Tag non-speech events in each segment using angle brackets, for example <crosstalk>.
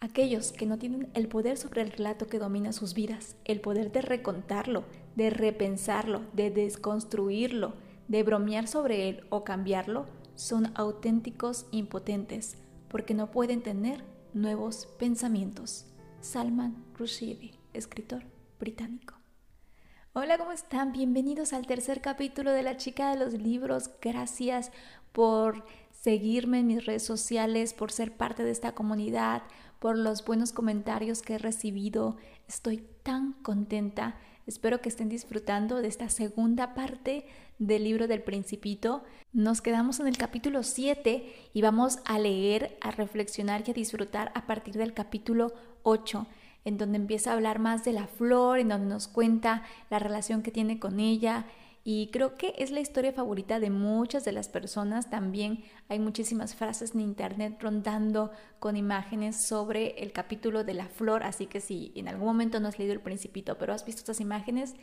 Aquellos que no tienen el poder sobre el relato que domina sus vidas, el poder de recontarlo, de repensarlo, de desconstruirlo, de bromear sobre él o cambiarlo, son auténticos impotentes porque no pueden tener nuevos pensamientos. Salman Rushdie, escritor británico. Hola, ¿cómo están? Bienvenidos al tercer capítulo de La chica de los libros. Gracias por seguirme en mis redes sociales, por ser parte de esta comunidad, por los buenos comentarios que he recibido. Estoy tan contenta. Espero que estén disfrutando de esta segunda parte del libro del principito. Nos quedamos en el capítulo 7 y vamos a leer, a reflexionar y a disfrutar a partir del capítulo 8 en donde empieza a hablar más de la flor, en donde nos cuenta la relación que tiene con ella, y creo que es la historia favorita de muchas de las personas. También hay muchísimas frases en internet rondando con imágenes sobre el capítulo de la flor, así que si en algún momento no has leído el principito, pero has visto estas imágenes,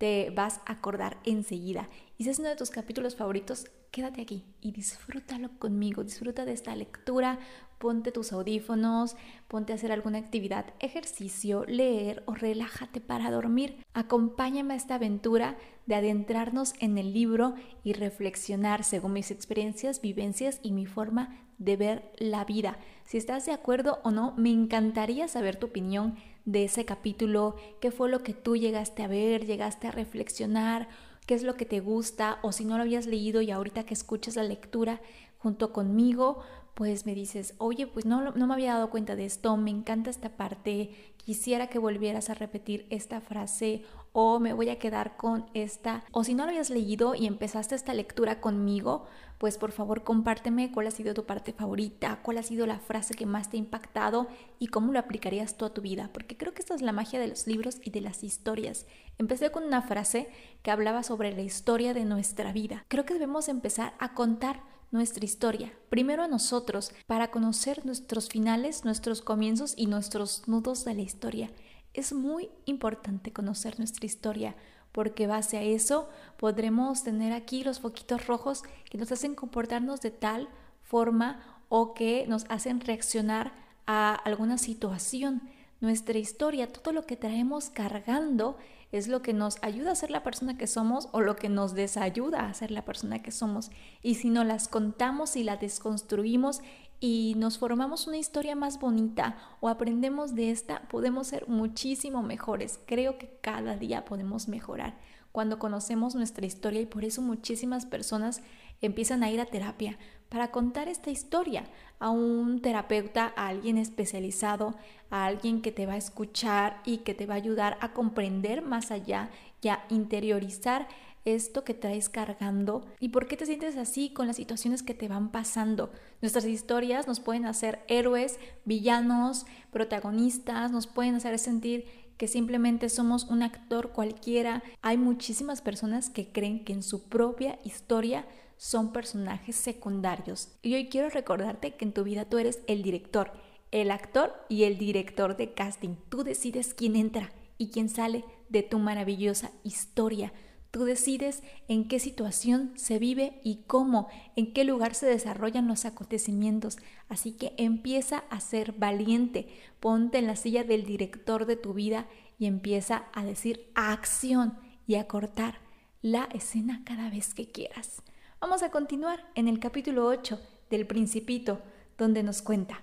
te vas a acordar enseguida. Y si es uno de tus capítulos favoritos, quédate aquí y disfrútalo conmigo, disfruta de esta lectura, ponte tus audífonos, ponte a hacer alguna actividad, ejercicio, leer o relájate para dormir. Acompáñame a esta aventura de adentrarnos en el libro y reflexionar según mis experiencias, vivencias y mi forma de ver la vida. Si estás de acuerdo o no, me encantaría saber tu opinión de ese capítulo, qué fue lo que tú llegaste a ver, llegaste a reflexionar, qué es lo que te gusta o si no lo habías leído y ahorita que escuchas la lectura junto conmigo, pues me dices, oye, pues no, no me había dado cuenta de esto, me encanta esta parte, quisiera que volvieras a repetir esta frase o me voy a quedar con esta, o si no lo habías leído y empezaste esta lectura conmigo, pues por favor compárteme cuál ha sido tu parte favorita, cuál ha sido la frase que más te ha impactado y cómo lo aplicarías tú a tu vida, porque creo que esta es la magia de los libros y de las historias. Empecé con una frase que hablaba sobre la historia de nuestra vida. Creo que debemos empezar a contar nuestra historia, primero a nosotros, para conocer nuestros finales, nuestros comienzos y nuestros nudos de la historia. Es muy importante conocer nuestra historia porque base a eso podremos tener aquí los foquitos rojos que nos hacen comportarnos de tal forma o que nos hacen reaccionar a alguna situación. Nuestra historia, todo lo que traemos cargando es lo que nos ayuda a ser la persona que somos o lo que nos desayuda a ser la persona que somos. Y si no las contamos y la desconstruimos y nos formamos una historia más bonita o aprendemos de esta, podemos ser muchísimo mejores. Creo que cada día podemos mejorar cuando conocemos nuestra historia y por eso muchísimas personas empiezan a ir a terapia para contar esta historia a un terapeuta, a alguien especializado, a alguien que te va a escuchar y que te va a ayudar a comprender más allá y a interiorizar esto que traes cargando y por qué te sientes así con las situaciones que te van pasando. Nuestras historias nos pueden hacer héroes, villanos, protagonistas, nos pueden hacer sentir que simplemente somos un actor cualquiera. Hay muchísimas personas que creen que en su propia historia son personajes secundarios. Y hoy quiero recordarte que en tu vida tú eres el director, el actor y el director de casting. Tú decides quién entra y quién sale de tu maravillosa historia. Tú decides en qué situación se vive y cómo, en qué lugar se desarrollan los acontecimientos. Así que empieza a ser valiente, ponte en la silla del director de tu vida y empieza a decir acción y a cortar la escena cada vez que quieras. Vamos a continuar en el capítulo 8 del Principito, donde nos cuenta.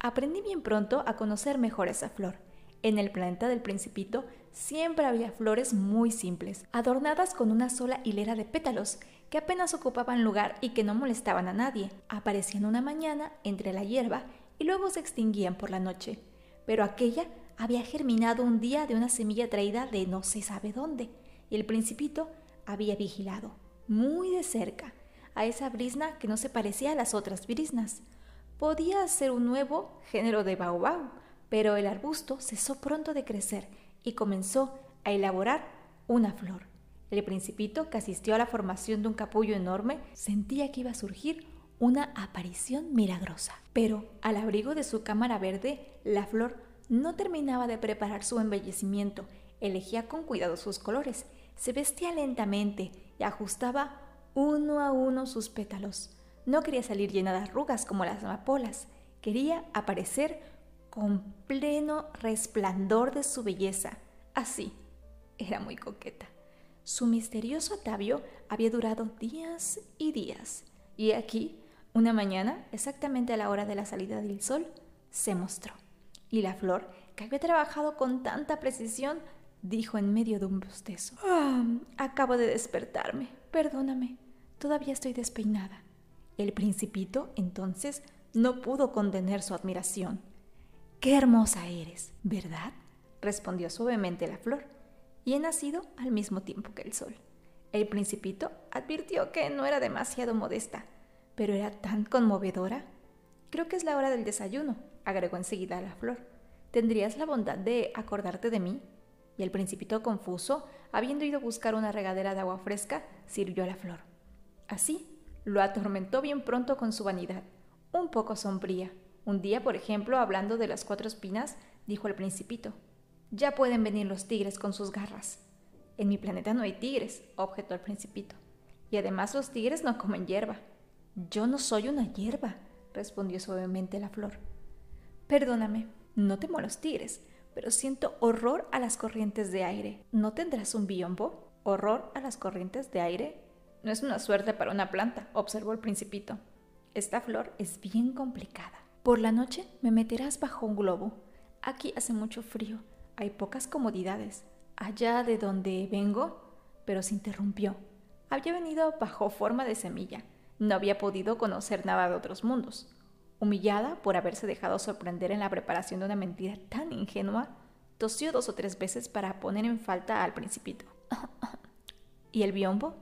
Aprendí bien pronto a conocer mejor esa flor. En el planeta del Principito siempre había flores muy simples, adornadas con una sola hilera de pétalos, que apenas ocupaban lugar y que no molestaban a nadie. Aparecían una mañana entre la hierba y luego se extinguían por la noche. Pero aquella había germinado un día de una semilla traída de no se sabe dónde, y el Principito había vigilado muy de cerca a esa brisna que no se parecía a las otras brisnas. Podía ser un nuevo género de baobab, pero el arbusto cesó pronto de crecer y comenzó a elaborar una flor. El principito, que asistió a la formación de un capullo enorme, sentía que iba a surgir una aparición milagrosa. Pero al abrigo de su cámara verde, la flor no terminaba de preparar su embellecimiento. Elegía con cuidado sus colores, se vestía lentamente y ajustaba uno a uno sus pétalos. No quería salir llena de arrugas como las amapolas, quería aparecer con pleno resplandor de su belleza. Así, era muy coqueta. Su misterioso atavío había durado días y días, y aquí, una mañana, exactamente a la hora de la salida del sol, se mostró. Y la flor, que había trabajado con tanta precisión, dijo en medio de un bostezo. Ah, acabo de despertarme. Perdóname. Todavía estoy despeinada. El principito, entonces, no pudo contener su admiración. Qué hermosa eres, ¿verdad? respondió suavemente la flor, y he nacido al mismo tiempo que el sol. El principito advirtió que no era demasiado modesta, pero era tan conmovedora. Creo que es la hora del desayuno, agregó enseguida la flor. ¿Tendrías la bondad de acordarte de mí? Y el principito confuso, habiendo ido a buscar una regadera de agua fresca, sirvió a la flor. Así, lo atormentó bien pronto con su vanidad, un poco sombría. Un día, por ejemplo, hablando de las cuatro espinas, dijo el principito, Ya pueden venir los tigres con sus garras. En mi planeta no hay tigres, objetó el principito. Y además los tigres no comen hierba. Yo no soy una hierba, respondió suavemente la flor. Perdóname, no temo a los tigres, pero siento horror a las corrientes de aire. ¿No tendrás un biombo? ¿Horror a las corrientes de aire? No es una suerte para una planta, observó el principito. Esta flor es bien complicada. Por la noche me meterás bajo un globo. Aquí hace mucho frío, hay pocas comodidades. Allá de donde vengo, pero se interrumpió. Había venido bajo forma de semilla. No había podido conocer nada de otros mundos. Humillada por haberse dejado sorprender en la preparación de una mentira tan ingenua, tosió dos o tres veces para poner en falta al principito. <laughs> ¿Y el biombo?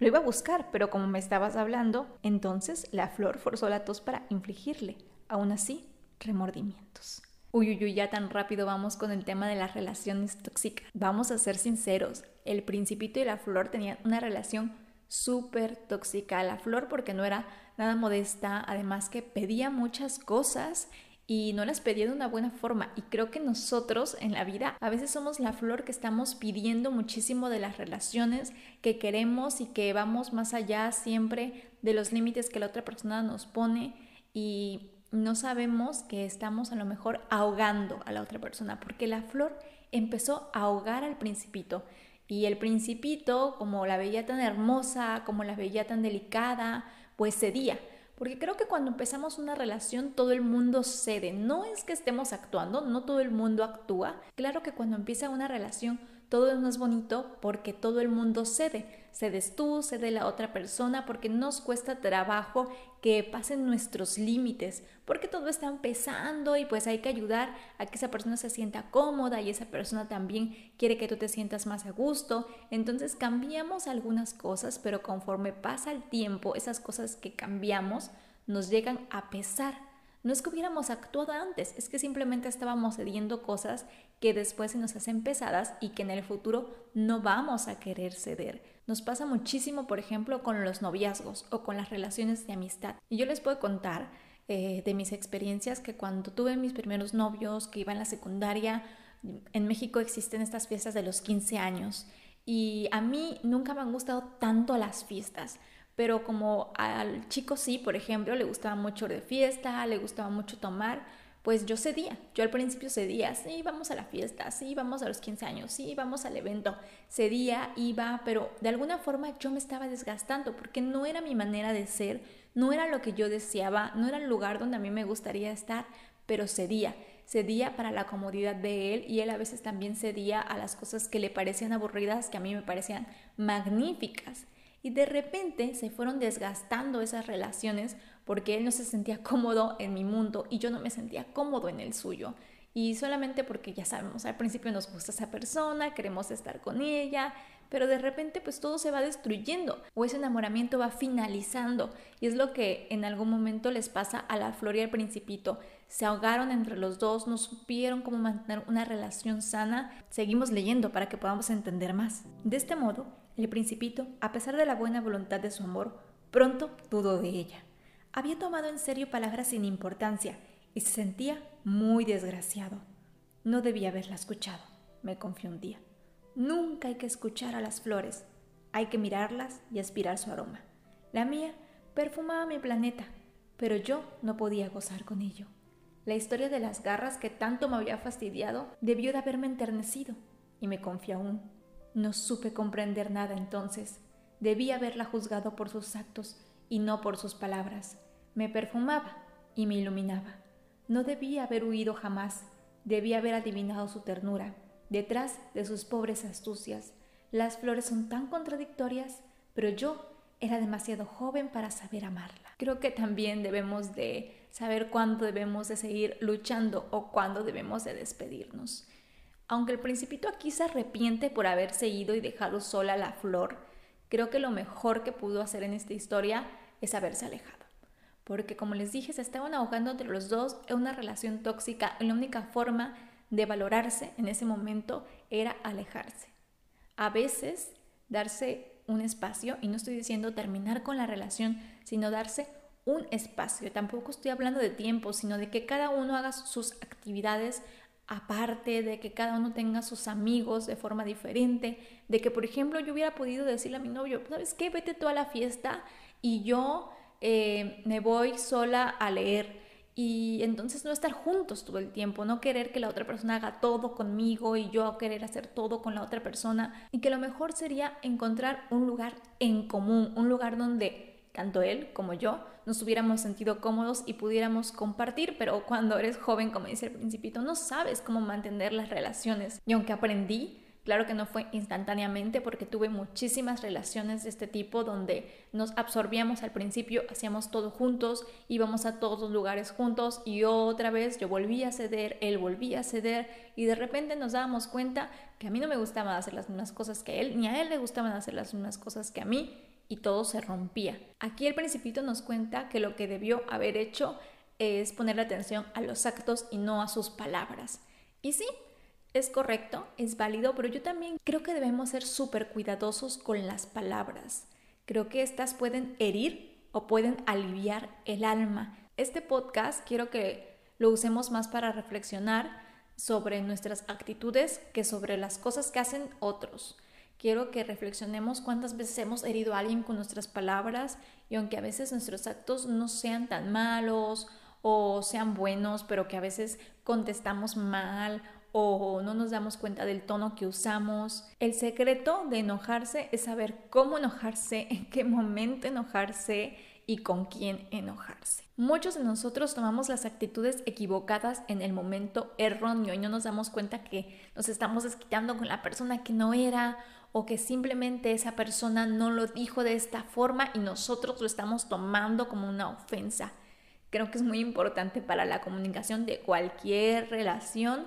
Lo iba a buscar, pero como me estabas hablando, entonces la flor forzó la tos para infligirle, aún así, remordimientos. Uy, uy, uy, ya tan rápido vamos con el tema de las relaciones tóxicas. Vamos a ser sinceros, el principito y la flor tenían una relación súper tóxica. La flor porque no era nada modesta, además que pedía muchas cosas y no las pedía de una buena forma. Y creo que nosotros en la vida a veces somos la flor que estamos pidiendo muchísimo de las relaciones que queremos y que vamos más allá siempre de los límites que la otra persona nos pone y no sabemos que estamos a lo mejor ahogando a la otra persona porque la flor empezó a ahogar al principito. Y el principito, como la veía tan hermosa, como la veía tan delicada, pues cedía. Porque creo que cuando empezamos una relación todo el mundo cede. No es que estemos actuando, no todo el mundo actúa. Claro que cuando empieza una relación todo es más bonito porque todo el mundo cede. Cedes tú, cede la otra persona porque nos cuesta trabajo que pasen nuestros límites, porque todo está empezando y pues hay que ayudar a que esa persona se sienta cómoda y esa persona también quiere que tú te sientas más a gusto. Entonces cambiamos algunas cosas, pero conforme pasa el tiempo, esas cosas que cambiamos nos llegan a pesar. No es que hubiéramos actuado antes, es que simplemente estábamos cediendo cosas que después se nos hacen pesadas y que en el futuro no vamos a querer ceder. Nos pasa muchísimo, por ejemplo, con los noviazgos o con las relaciones de amistad. Y yo les puedo contar eh, de mis experiencias que cuando tuve mis primeros novios, que iba en la secundaria, en México existen estas fiestas de los 15 años. Y a mí nunca me han gustado tanto las fiestas pero como al chico sí, por ejemplo, le gustaba mucho de fiesta, le gustaba mucho tomar, pues yo cedía. Yo al principio cedía, sí, vamos a la fiesta, sí, vamos a los 15 años, sí, vamos al evento. Cedía, iba, pero de alguna forma yo me estaba desgastando porque no era mi manera de ser, no era lo que yo deseaba, no era el lugar donde a mí me gustaría estar, pero cedía. Cedía para la comodidad de él y él a veces también cedía a las cosas que le parecían aburridas, que a mí me parecían magníficas. Y de repente se fueron desgastando esas relaciones porque él no se sentía <laughs> cómodo en mi mundo y yo no me sentía cómodo en el suyo. Y solamente porque ya sabemos, al principio nos gusta esa persona, queremos estar con ella, pero de repente pues todo se va destruyendo o ese enamoramiento va finalizando y es lo que en algún momento les pasa a la flor y al principito. Se ahogaron entre los dos, no supieron cómo mantener una relación sana. Seguimos leyendo para que podamos entender más. De este modo, el principito, a pesar de la buena voluntad de su amor, pronto dudó de ella. Había tomado en serio palabras sin importancia y se sentía muy desgraciado. No debía haberla escuchado, me confió un día. Nunca hay que escuchar a las flores, hay que mirarlas y aspirar su aroma. La mía perfumaba mi planeta, pero yo no podía gozar con ello. La historia de las garras que tanto me había fastidiado debió de haberme enternecido, y me confié aún. No supe comprender nada entonces. Debí haberla juzgado por sus actos y no por sus palabras. Me perfumaba y me iluminaba. No debía haber huido jamás, debía haber adivinado su ternura, detrás de sus pobres astucias. Las flores son tan contradictorias, pero yo era demasiado joven para saber amarla. Creo que también debemos de saber cuándo debemos de seguir luchando o cuándo debemos de despedirnos. Aunque el principito aquí se arrepiente por haberse ido y dejado sola la flor, creo que lo mejor que pudo hacer en esta historia es haberse alejado. Porque como les dije, se estaban ahogando entre los dos en una relación tóxica y la única forma de valorarse en ese momento era alejarse. A veces darse un espacio, y no estoy diciendo terminar con la relación, sino darse un espacio. Tampoco estoy hablando de tiempo, sino de que cada uno haga sus actividades aparte, de que cada uno tenga sus amigos de forma diferente, de que, por ejemplo, yo hubiera podido decirle a mi novio, ¿sabes qué? Vete toda la fiesta y yo eh, me voy sola a leer y entonces no estar juntos todo el tiempo, no querer que la otra persona haga todo conmigo y yo querer hacer todo con la otra persona y que lo mejor sería encontrar un lugar en común, un lugar donde tanto él como yo nos hubiéramos sentido cómodos y pudiéramos compartir, pero cuando eres joven, como dice el principito, no sabes cómo mantener las relaciones. Y aunque aprendí Claro que no fue instantáneamente porque tuve muchísimas relaciones de este tipo donde nos absorbíamos al principio, hacíamos todo juntos, íbamos a todos los lugares juntos y otra vez yo volvía a ceder, él volvía a ceder y de repente nos dábamos cuenta que a mí no me gustaban hacer las mismas cosas que él, ni a él le gustaban hacer las mismas cosas que a mí y todo se rompía. Aquí el principito nos cuenta que lo que debió haber hecho es poner atención a los actos y no a sus palabras. Y sí, es correcto, es válido, pero yo también creo que debemos ser súper cuidadosos con las palabras. Creo que estas pueden herir o pueden aliviar el alma. Este podcast quiero que lo usemos más para reflexionar sobre nuestras actitudes que sobre las cosas que hacen otros. Quiero que reflexionemos cuántas veces hemos herido a alguien con nuestras palabras y aunque a veces nuestros actos no sean tan malos o sean buenos, pero que a veces contestamos mal o no nos damos cuenta del tono que usamos. El secreto de enojarse es saber cómo enojarse, <laughs> en qué momento enojarse y con quién enojarse. Muchos de nosotros tomamos las actitudes equivocadas en el momento erróneo y no nos damos cuenta que nos estamos desquitando con la persona que no era o que simplemente esa persona no lo dijo de esta forma y nosotros lo estamos tomando como una ofensa. Creo que es muy importante para la comunicación de cualquier relación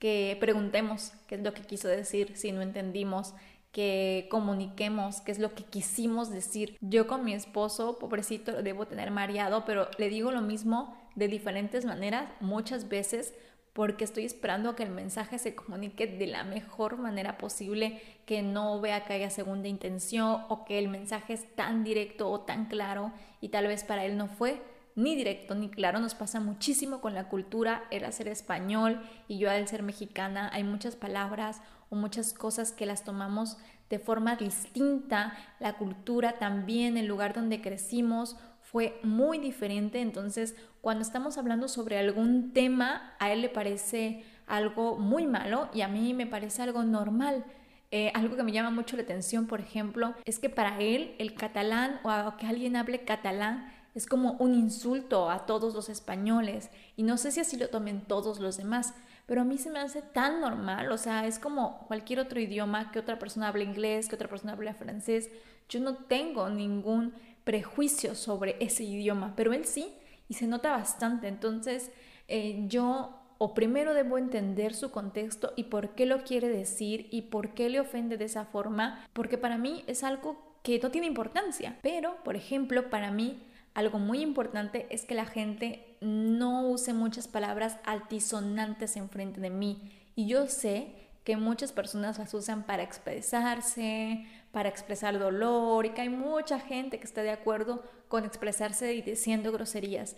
que preguntemos qué es lo que quiso decir si no entendimos, que comuniquemos qué es lo que quisimos decir. Yo con mi esposo, pobrecito, debo tener mareado, pero le digo lo mismo de diferentes maneras muchas veces porque estoy esperando a que el mensaje se comunique de la mejor manera posible, que no vea que haya segunda intención o que el mensaje es tan directo o tan claro y tal vez para él no fue ni directo ni claro. Nos pasa muchísimo con la cultura, el ser español y yo al ser mexicana, hay muchas palabras o muchas cosas que las tomamos de forma distinta. La cultura también, el lugar donde crecimos fue muy diferente. Entonces, cuando estamos hablando sobre algún tema, a él le parece algo muy malo y a mí me parece algo normal. Eh, algo que me llama mucho la atención, por ejemplo, es que para él el catalán o que alguien hable catalán es como un insulto a todos los españoles. Y no sé si así lo tomen todos los demás, pero a mí se me hace tan normal, o sea, es como cualquier otro idioma que otra persona hable inglés, que otra persona hable francés, yo no tengo ningún prejuicio sobre ese idioma, pero él sí y se nota bastante, entonces eh, yo o primero debo entender su contexto y por qué lo quiere decir y por qué le ofende de esa forma, porque para mí es algo que no tiene importancia, pero por ejemplo para mí algo muy importante es que la gente no use muchas palabras altisonantes enfrente de mí. Y yo sé que muchas personas las usan para expresarse, para expresar dolor y que hay mucha gente que está de acuerdo con expresarse y diciendo groserías.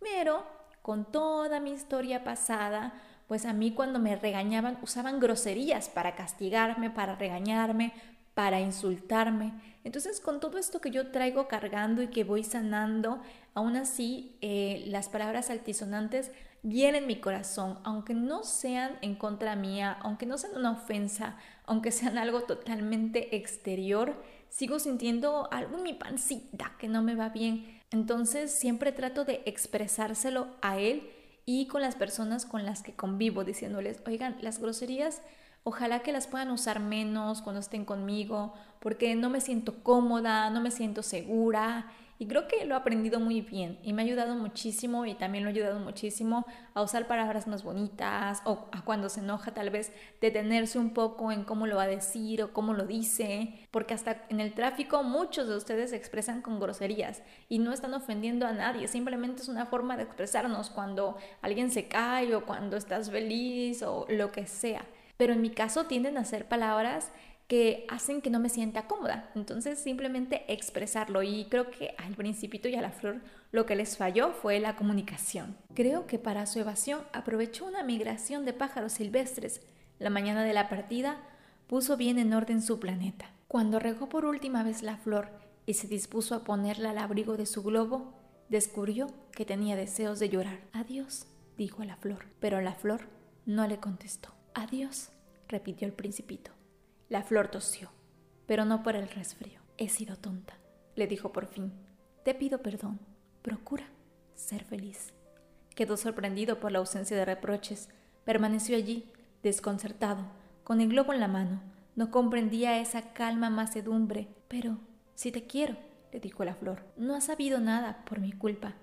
Pero con toda mi historia pasada, pues a mí cuando me regañaban usaban groserías para castigarme, para regañarme, para insultarme. Entonces, con todo esto que yo traigo cargando y que voy sanando, aún así eh, las palabras altisonantes vienen en mi corazón, aunque no sean en contra mía, aunque no sean una ofensa, aunque sean algo totalmente exterior, sigo sintiendo algo en mi pancita que no me va bien. Entonces siempre trato de expresárselo a él y con las personas con las que convivo, diciéndoles, oigan, las groserías Ojalá que las puedan usar menos cuando estén conmigo, porque no me siento cómoda, no me siento segura. Y creo que lo he aprendido muy bien y me ha ayudado muchísimo y también lo ha ayudado muchísimo a usar palabras más bonitas o a cuando se enoja tal vez detenerse un poco en cómo lo va a decir o cómo lo dice, porque hasta en el tráfico muchos de ustedes se expresan con groserías y no están ofendiendo a nadie, simplemente es una forma de expresarnos cuando alguien se cae o cuando estás feliz o lo que sea. Pero en mi caso tienden a ser palabras que hacen que no me sienta cómoda. Entonces simplemente expresarlo y creo que al principito y a la flor lo que les falló fue la comunicación. Creo que para su evasión aprovechó una migración de pájaros silvestres. La mañana de la partida puso bien en orden su planeta. Cuando regó por última vez la flor y se dispuso a ponerla al abrigo de su globo, descubrió que tenía deseos de llorar. Adiós, dijo a la flor, pero la flor no le contestó. Adiós, repitió el principito. La flor tosió, pero no por el resfrío. He sido tonta, le dijo por fin. Te pido perdón. Procura ser feliz. Quedó sorprendido por la ausencia de reproches. Permaneció allí, desconcertado, con el globo en la mano. No comprendía esa calma macedumbre. Pero, si te quiero, le dijo la flor, no has sabido nada por mi culpa.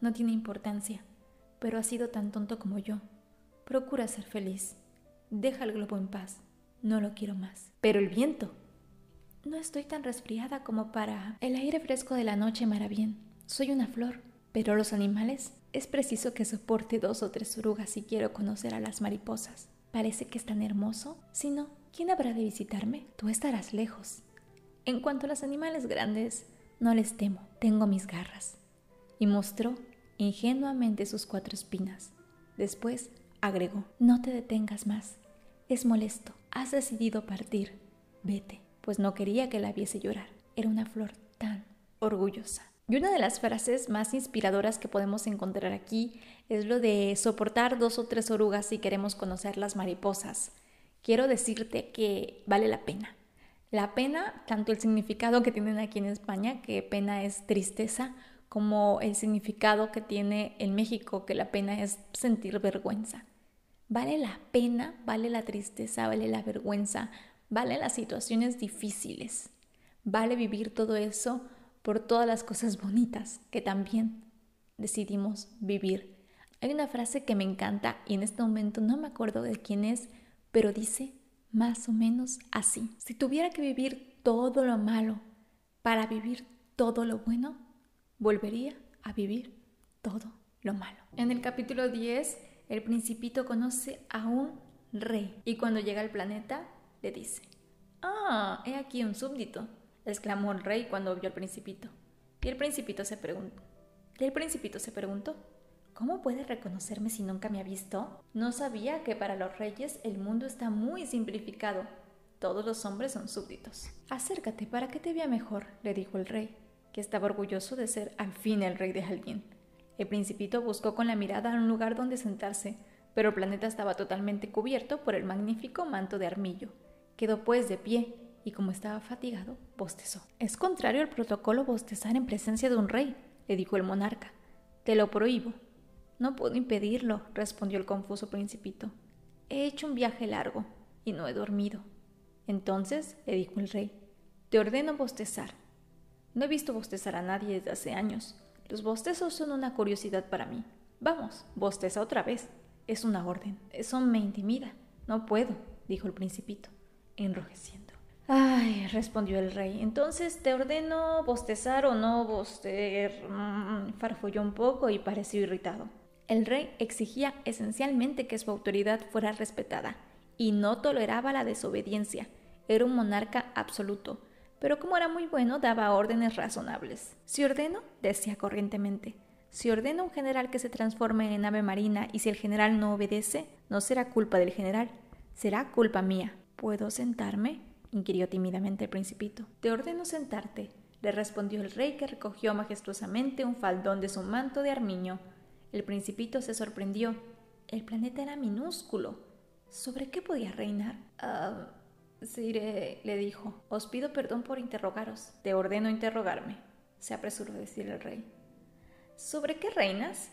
No tiene importancia, pero has sido tan tonto como yo. Procura ser feliz. Deja el globo en paz. No lo quiero más. Pero el viento. No estoy tan resfriada como para... El aire fresco de la noche me hará bien. Soy una flor. Pero los animales... Es preciso que soporte dos o tres orugas si quiero conocer a las mariposas. Parece que es tan hermoso. Si no, ¿quién habrá de visitarme? Tú estarás lejos. En cuanto a los animales grandes, no les temo. Tengo mis garras. Y mostró ingenuamente sus cuatro espinas. Después agregó, no te detengas más. Es molesto. Has decidido partir. Vete. Pues no quería que la viese llorar. Era una flor tan orgullosa. Y una de las frases más inspiradoras que podemos encontrar aquí es lo de soportar dos o tres orugas si queremos conocer las mariposas. Quiero decirte que vale la pena. La pena, tanto el significado que tienen aquí en España, que pena es tristeza, como el significado que tiene en México, que la pena es sentir vergüenza. Vale la pena, vale la tristeza, vale la vergüenza, vale las situaciones difíciles. Vale vivir todo eso por todas las cosas bonitas que también decidimos vivir. Hay una frase que me encanta y en este momento no me acuerdo de quién es, pero dice más o menos así. Si tuviera que vivir todo lo malo para vivir todo lo bueno, volvería a vivir todo lo malo. En el capítulo 10 el principito conoce a un rey y cuando llega al planeta le dice, Ah, he aquí un súbdito, exclamó el rey cuando vio al principito. Y el principito se preguntó, el principito se preguntó, ¿cómo puede reconocerme si nunca me ha visto? No sabía que para los reyes el mundo está muy simplificado. Todos los hombres son súbditos. Acércate para que te vea mejor, le dijo el rey, que estaba orgulloso de ser al fin el rey de alguien. El principito buscó con la mirada un lugar donde sentarse, pero el planeta estaba totalmente cubierto por el magnífico manto de armillo. Quedó pues de pie y como estaba fatigado, bostezó. Es contrario al protocolo bostezar en presencia de un rey, le dijo el monarca. Te lo prohíbo. No puedo impedirlo, respondió el confuso principito. He hecho un viaje largo y no he dormido. Entonces, le dijo el rey, te ordeno bostezar. No he visto bostezar a nadie desde hace años. Los bostezos son una curiosidad para mí. Vamos, bosteza otra vez. Es una orden. Eso me intimida. No puedo, dijo el principito, enrojeciendo. Ay, respondió el rey. Entonces te ordeno bostezar o no bostecer. Mm, farfulló un poco y pareció irritado. El rey exigía esencialmente que su autoridad fuera respetada y no toleraba la desobediencia. Era un monarca absoluto pero como era muy bueno daba órdenes razonables. Si ordeno, decía corrientemente, si ordeno a un general que se transforme en ave marina y si el general no obedece, no será culpa del general, será culpa mía. ¿Puedo sentarme? inquirió tímidamente el principito. Te ordeno sentarte, le respondió el rey que recogió majestuosamente un faldón de su manto de armiño. El principito se sorprendió. El planeta era minúsculo. ¿Sobre qué podía reinar? Ah, Sire, le dijo, os pido perdón por interrogaros. Te ordeno interrogarme, se apresuró a decir el rey. ¿Sobre qué reinas?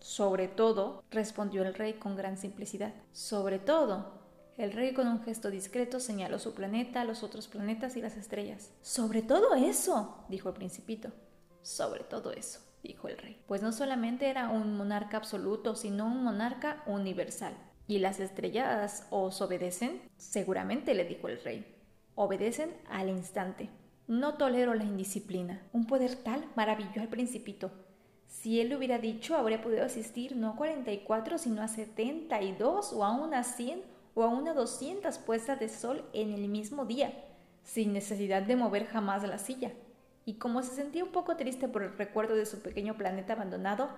Sobre todo, respondió el rey con gran simplicidad. Sobre todo. El rey con un gesto discreto señaló su planeta, los otros planetas y las estrellas. Sobre todo eso, dijo el principito. Sobre todo eso, dijo el rey. Pues no solamente era un monarca absoluto, sino un monarca universal. ¿Y las estrellas os obedecen? Seguramente, le dijo el rey. Obedecen al instante. No tolero la indisciplina. Un poder tal maravilló al principito. Si él le hubiera dicho, habría podido asistir no a 44, sino a 72 o a unas 100 o a unas 200 puestas de sol en el mismo día, sin necesidad de mover jamás la silla. Y como se sentía un poco triste por el recuerdo de su pequeño planeta abandonado,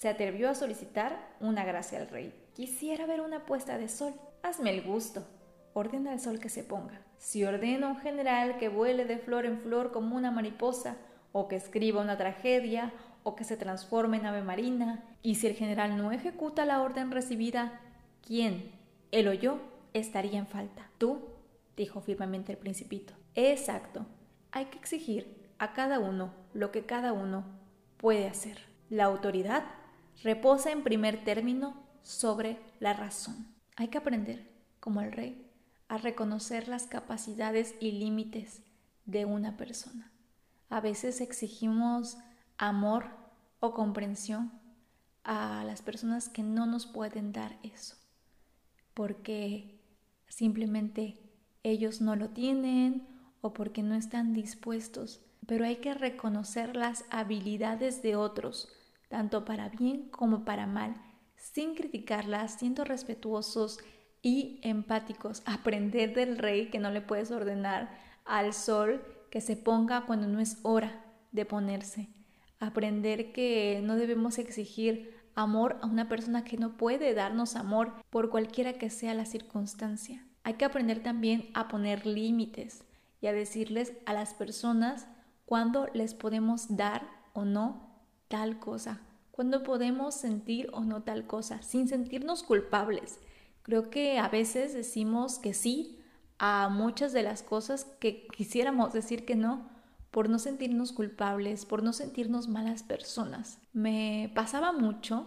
se atrevió a solicitar una gracia al rey. Quisiera ver una puesta de sol. Hazme el gusto. Ordena al sol que se ponga. Si ordena un general que vuele de flor en flor como una mariposa, o que escriba una tragedia, o que se transforme en ave marina, y si el general no ejecuta la orden recibida, ¿quién? ¿Él o yo? Estaría en falta. Tú, dijo firmemente el principito. Exacto. Hay que exigir a cada uno lo que cada uno puede hacer. La autoridad reposa en primer término sobre la razón. Hay que aprender, como el rey, a reconocer las capacidades y límites de una persona. A veces exigimos amor o comprensión a las personas que no nos pueden dar eso, porque simplemente ellos no lo tienen o porque no están dispuestos, pero hay que reconocer las habilidades de otros, tanto para bien como para mal, sin criticarlas, siendo respetuosos y empáticos. Aprender del rey que no le puedes ordenar al sol que se ponga cuando no es hora de ponerse. Aprender que no debemos exigir amor a una persona que no puede darnos amor por cualquiera que sea la circunstancia. Hay que aprender también a poner límites y a decirles a las personas cuándo les podemos dar o no tal cosa, cuando podemos sentir o no tal cosa, sin sentirnos culpables. Creo que a veces decimos que sí a muchas de las cosas que quisiéramos decir que no, por no sentirnos culpables, por no sentirnos malas personas. Me pasaba mucho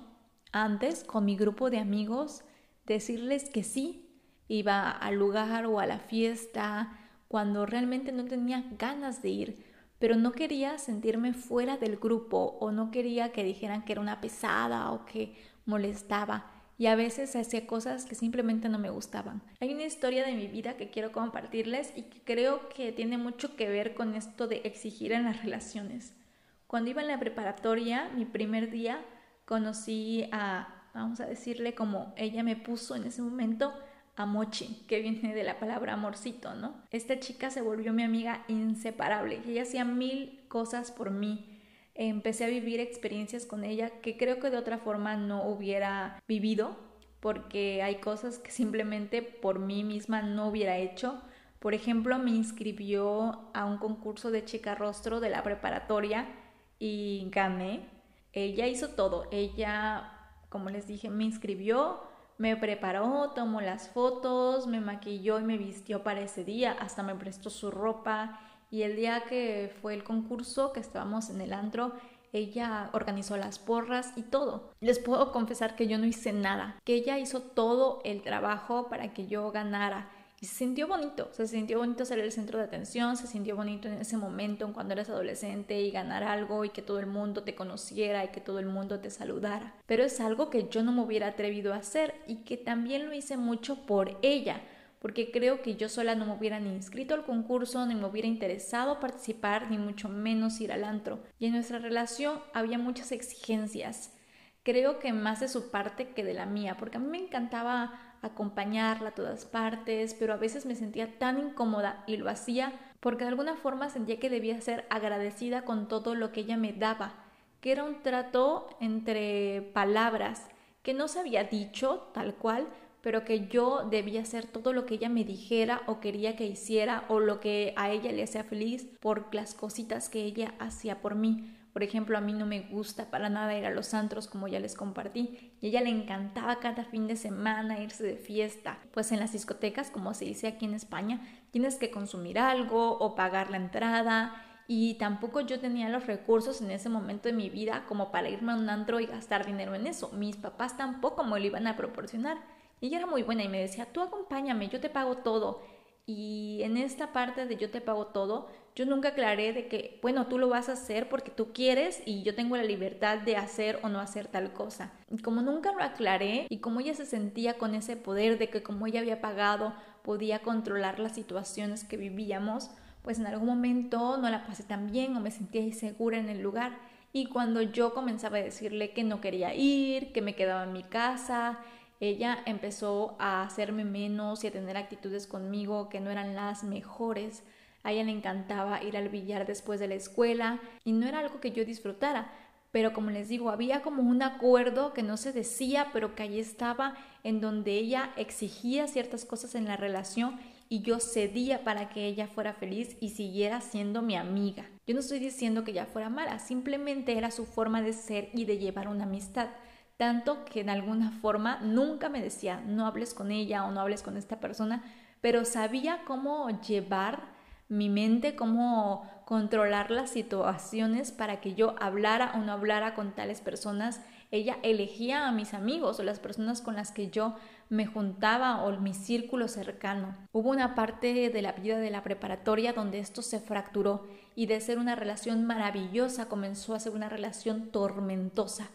antes con mi grupo de amigos decirles que sí, iba al lugar o a la fiesta cuando realmente no tenía ganas de ir, pero no quería sentirme fuera del grupo o no quería que dijeran que era una pesada o que molestaba y a veces hacía cosas que simplemente no me gustaban. Hay una historia de mi vida que quiero compartirles y que creo que tiene mucho que ver con esto de exigir en las relaciones. Cuando iba en la preparatoria, mi primer día, conocí a, vamos a decirle como ella me puso en ese momento, a Mochi, que viene de la palabra amorcito, ¿no? Esta chica se volvió mi amiga inseparable y ella hacía mil cosas por mí. Empecé a vivir experiencias con ella que creo que de otra forma no hubiera vivido porque hay cosas que simplemente por mí misma no hubiera hecho. Por ejemplo, me inscribió a un concurso de chica rostro de la preparatoria y gané. Ella hizo todo. Ella, como les dije, me inscribió, me preparó, tomó las fotos, me maquilló y me vistió para ese día, hasta me prestó su ropa y el día que fue el concurso, que estábamos en el antro, ella organizó las porras y todo. Les puedo confesar que yo no hice nada, que ella hizo todo el trabajo para que yo ganara se sintió bonito, se sintió bonito ser el centro de atención, se sintió bonito en ese momento cuando eres adolescente y ganar algo y que todo el mundo te conociera y que todo el mundo te saludara. Pero es algo que yo no me hubiera atrevido a hacer y que también lo hice mucho por ella, porque creo que yo sola no me hubiera ni inscrito al concurso, ni me hubiera interesado participar, ni mucho menos ir al antro. Y en nuestra relación había muchas exigencias. Creo que más de su parte que de la mía, porque a mí me encantaba acompañarla a todas partes, pero a veces me sentía tan incómoda y lo hacía porque de alguna forma sentía que debía ser agradecida con todo lo que ella me daba, que era un trato entre palabras que no se había dicho tal cual, pero que yo debía hacer todo lo que ella me dijera o quería que hiciera o lo que a ella le hacía feliz por las cositas que ella hacía por mí Por ejemplo, a mí no me gusta para nada ir a los antros, como ya les compartí, y a ella le encantaba cada fin de semana irse de fiesta. Pues en las discotecas, como se dice aquí en España, tienes que consumir algo o pagar la entrada. Y tampoco yo tenía los recursos en ese momento de mi vida como para irme a un antro y gastar dinero en eso. Mis papás tampoco me lo iban a proporcionar. Y ella era muy buena y me decía, tú acompáñame, yo te pago todo. Y en esta parte de yo te pago todo, yo nunca aclaré de que, bueno, tú lo vas a hacer porque tú quieres y yo tengo la libertad de hacer o no hacer tal cosa. Y como nunca lo aclaré y como ella se sentía con ese poder de que como ella había pagado podía controlar las situaciones que vivíamos, pues en algún momento no la pasé tan bien o me sentía insegura en el lugar. Y cuando yo comenzaba a decirle que no quería ir, que me quedaba en mi casa, ella empezó a hacerme menos y a tener actitudes conmigo que no eran las mejores. A ella le encantaba ir al billar después de la escuela y no era algo que yo disfrutara, pero como les digo, había como un acuerdo que no se decía, pero que ahí estaba, en donde ella exigía ciertas cosas en la relación y yo cedía para que ella fuera feliz y siguiera siendo mi amiga. Yo no estoy diciendo que ella fuera mala, simplemente era su forma de ser y de llevar una amistad. Tanto que en alguna forma nunca me decía, no hables con ella o no hables con esta persona, pero sabía cómo llevar mi mente, cómo controlar las situaciones para que yo hablara o no hablara con tales personas. Ella elegía a mis amigos o las personas con las que yo me juntaba o mi círculo cercano. Hubo una parte de la vida de la preparatoria donde esto se fracturó y de ser una relación maravillosa comenzó a ser una relación tormentosa.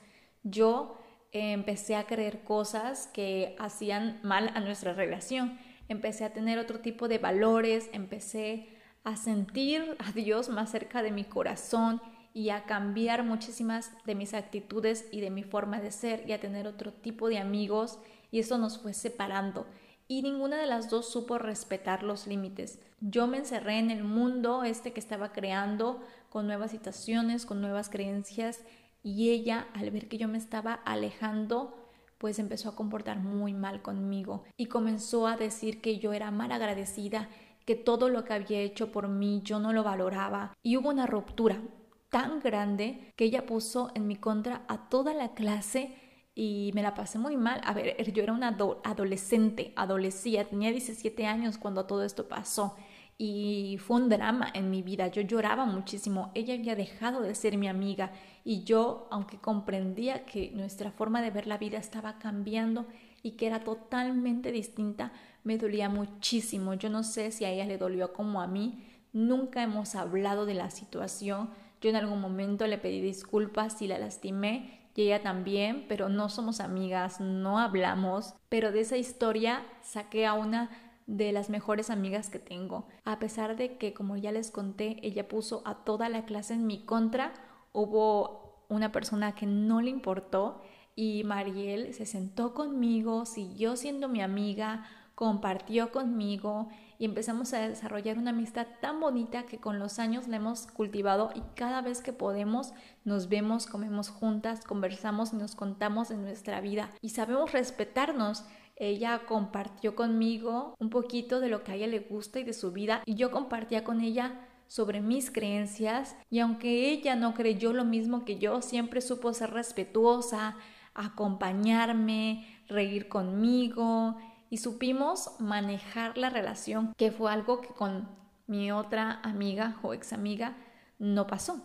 Yo empecé a creer cosas que hacían mal a nuestra relación. Empecé a tener otro tipo de valores, empecé a sentir a Dios más cerca de mi corazón y a cambiar muchísimas de mis actitudes y de mi forma de ser y a tener otro tipo de amigos y eso nos fue separando y ninguna de las dos supo respetar los límites. Yo me encerré en el mundo este que estaba creando con nuevas situaciones, con nuevas creencias y ella al ver que yo me estaba alejando pues empezó a comportar muy mal conmigo y comenzó a decir que yo era mal agradecida que todo lo que había hecho por mí yo no lo valoraba y hubo una ruptura tan grande que ella puso en mi contra a toda la clase y me la pasé muy mal. A ver, yo era una adolescente, adolecía, tenía 17 años cuando todo esto pasó y fue un drama en mi vida. Yo lloraba muchísimo. Ella había dejado de ser mi amiga y yo, aunque comprendía que nuestra forma de ver la vida estaba cambiando y que era totalmente distinta, me dolía muchísimo. Yo no sé si a ella le dolió como a mí. Nunca hemos hablado de la situación. Yo en algún momento le pedí disculpas y la lastimé y ella también, pero no somos amigas, no hablamos. Pero de esa historia saqué a una de las mejores amigas que tengo. A pesar de que, como ya les conté, ella puso a toda la clase en mi contra, hubo una persona que no le importó y Mariel se sentó conmigo, siguió siendo mi amiga, compartió conmigo y empezamos a desarrollar una amistad tan bonita que con los años la hemos cultivado y cada vez que podemos nos vemos, comemos juntas, conversamos y nos contamos en nuestra vida y sabemos respetarnos. Ella compartió conmigo un poquito de lo que a ella le gusta y de su vida y yo compartía con ella sobre mis creencias y aunque ella no creyó lo mismo que yo, siempre supo ser respetuosa, acompañarme, reír conmigo y supimos manejar la relación, que fue algo que con mi otra amiga o ex amiga no pasó.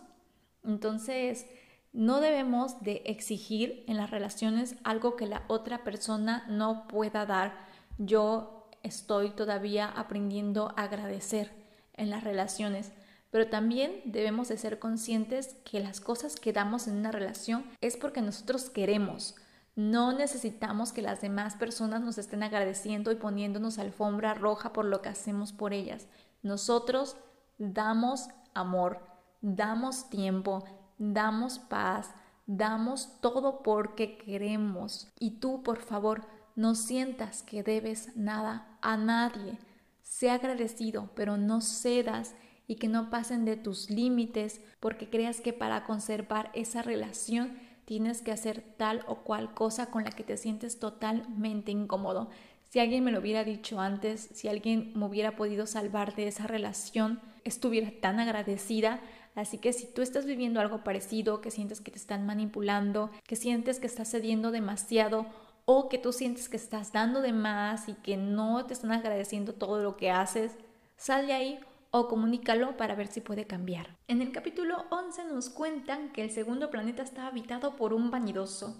Entonces, no debemos de exigir en las relaciones algo que la otra persona no pueda dar. Yo estoy todavía aprendiendo a agradecer en las relaciones pero también debemos de ser conscientes que las cosas que damos en una relación es porque nosotros queremos. No necesitamos que las demás personas nos estén agradeciendo y poniéndonos alfombra roja por lo que hacemos por ellas. Nosotros damos amor, damos tiempo, damos paz, damos todo porque queremos. Y tú, por favor, no sientas que debes nada a nadie. Sea agradecido, pero no cedas y que no pasen de tus límites porque creas que para conservar esa relación tienes que hacer tal o cual cosa con la que te sientes totalmente incómodo. Si alguien me lo hubiera dicho antes, si alguien me hubiera podido salvar de esa relación, estuviera tan agradecida Así que si tú estás viviendo algo parecido, que sientes que te están manipulando, que sientes que estás cediendo demasiado o que tú sientes que estás dando de más y que no te están agradeciendo todo lo que haces, sal de ahí o comunícalo para ver si puede cambiar. En el capítulo 11 nos cuentan que el segundo planeta está habitado por un vanidoso.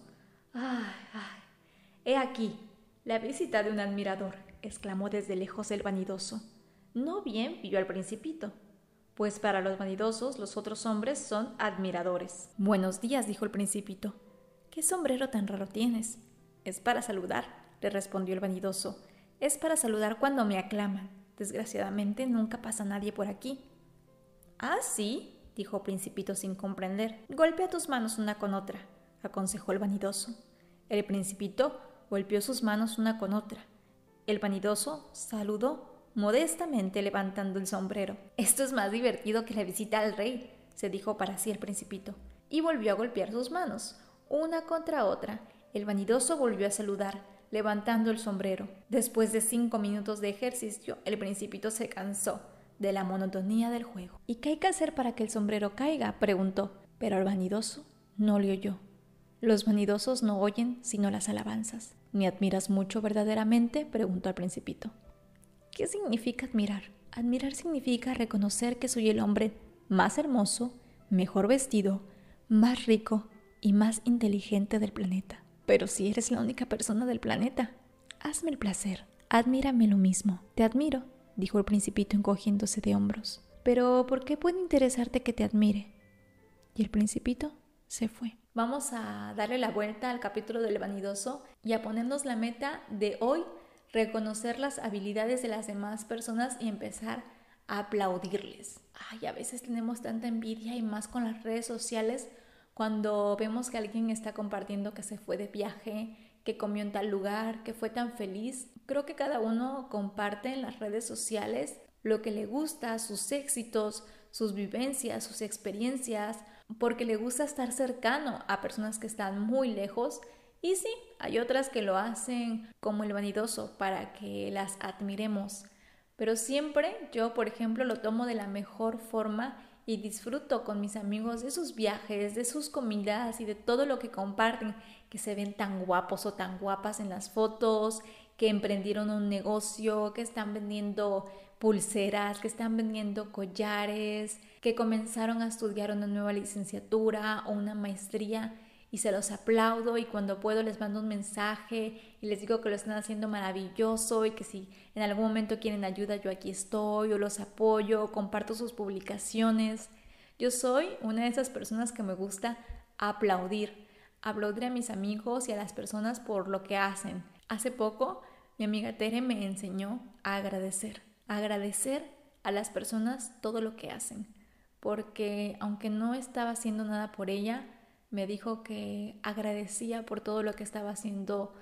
¡Ay, ay! He aquí, la visita de un admirador, exclamó desde lejos el vanidoso. No bien vio al principito, pues para los vanidosos los otros hombres son admiradores. Buenos días, dijo el principito. ¿Qué sombrero tan raro tienes? Es para saludar, le respondió el vanidoso. Es para saludar cuando me aclaman. Desgraciadamente nunca pasa nadie por aquí. Ah, sí, dijo Principito sin comprender. Golpea tus manos una con otra, aconsejó el vanidoso. El Principito golpeó sus manos una con otra. El vanidoso saludó modestamente levantando el sombrero. Esto es más divertido que la visita al rey, se dijo para sí el Principito, y volvió a golpear sus manos, una contra otra. El vanidoso volvió a saludar, levantando el sombrero. Después de cinco minutos de ejercicio, el principito se cansó de la monotonía del juego. ¿Y qué hay que hacer para que el sombrero caiga? preguntó, pero el vanidoso no le oyó. Los vanidosos no oyen sino las alabanzas. ¿Me admiras mucho verdaderamente? preguntó al principito. ¿Qué significa admirar? Admirar significa reconocer que soy el hombre más hermoso, mejor vestido, más rico y más inteligente del planeta. Pero si eres la única persona del planeta, hazme el placer, admírame lo mismo. Te admiro, dijo el principito encogiéndose de hombros. Pero ¿por qué puede interesarte que te admire? Y el principito se fue. Vamos a darle la vuelta al capítulo del vanidoso y a ponernos la meta de hoy reconocer las habilidades de las demás personas y empezar a aplaudirles. Ay, a veces tenemos tanta envidia y más con las redes sociales cuando vemos que alguien está compartiendo que se fue de viaje, que comió en tal lugar, que fue tan feliz, creo que cada uno comparte en las redes sociales lo que le gusta, sus éxitos, sus vivencias, sus experiencias, porque le gusta estar cercano a personas que están muy lejos. Y sí, hay otras que lo hacen como el vanidoso para que las admiremos. Pero siempre yo, por ejemplo, lo tomo de la mejor forma y disfruto con mis amigos de sus viajes, de sus comidas y de todo lo que comparten, que se ven tan guapos o tan guapas en las fotos, que emprendieron un negocio, que están vendiendo pulseras, que están vendiendo collares, que comenzaron a estudiar una nueva licenciatura o una maestría y se los aplaudo y cuando puedo les mando un mensaje y les digo que lo están haciendo maravilloso y que si en algún momento quieren ayuda yo aquí estoy o los apoyo, comparto sus publicaciones. Yo soy una de esas personas que me gusta aplaudir, aplaudir a mis amigos y a las personas por lo que hacen. Hace poco mi amiga Tere me enseñó a agradecer, agradecer a las personas todo lo que hacen, porque aunque no estaba haciendo nada por ella, me dijo que agradecía por todo lo que estaba haciendo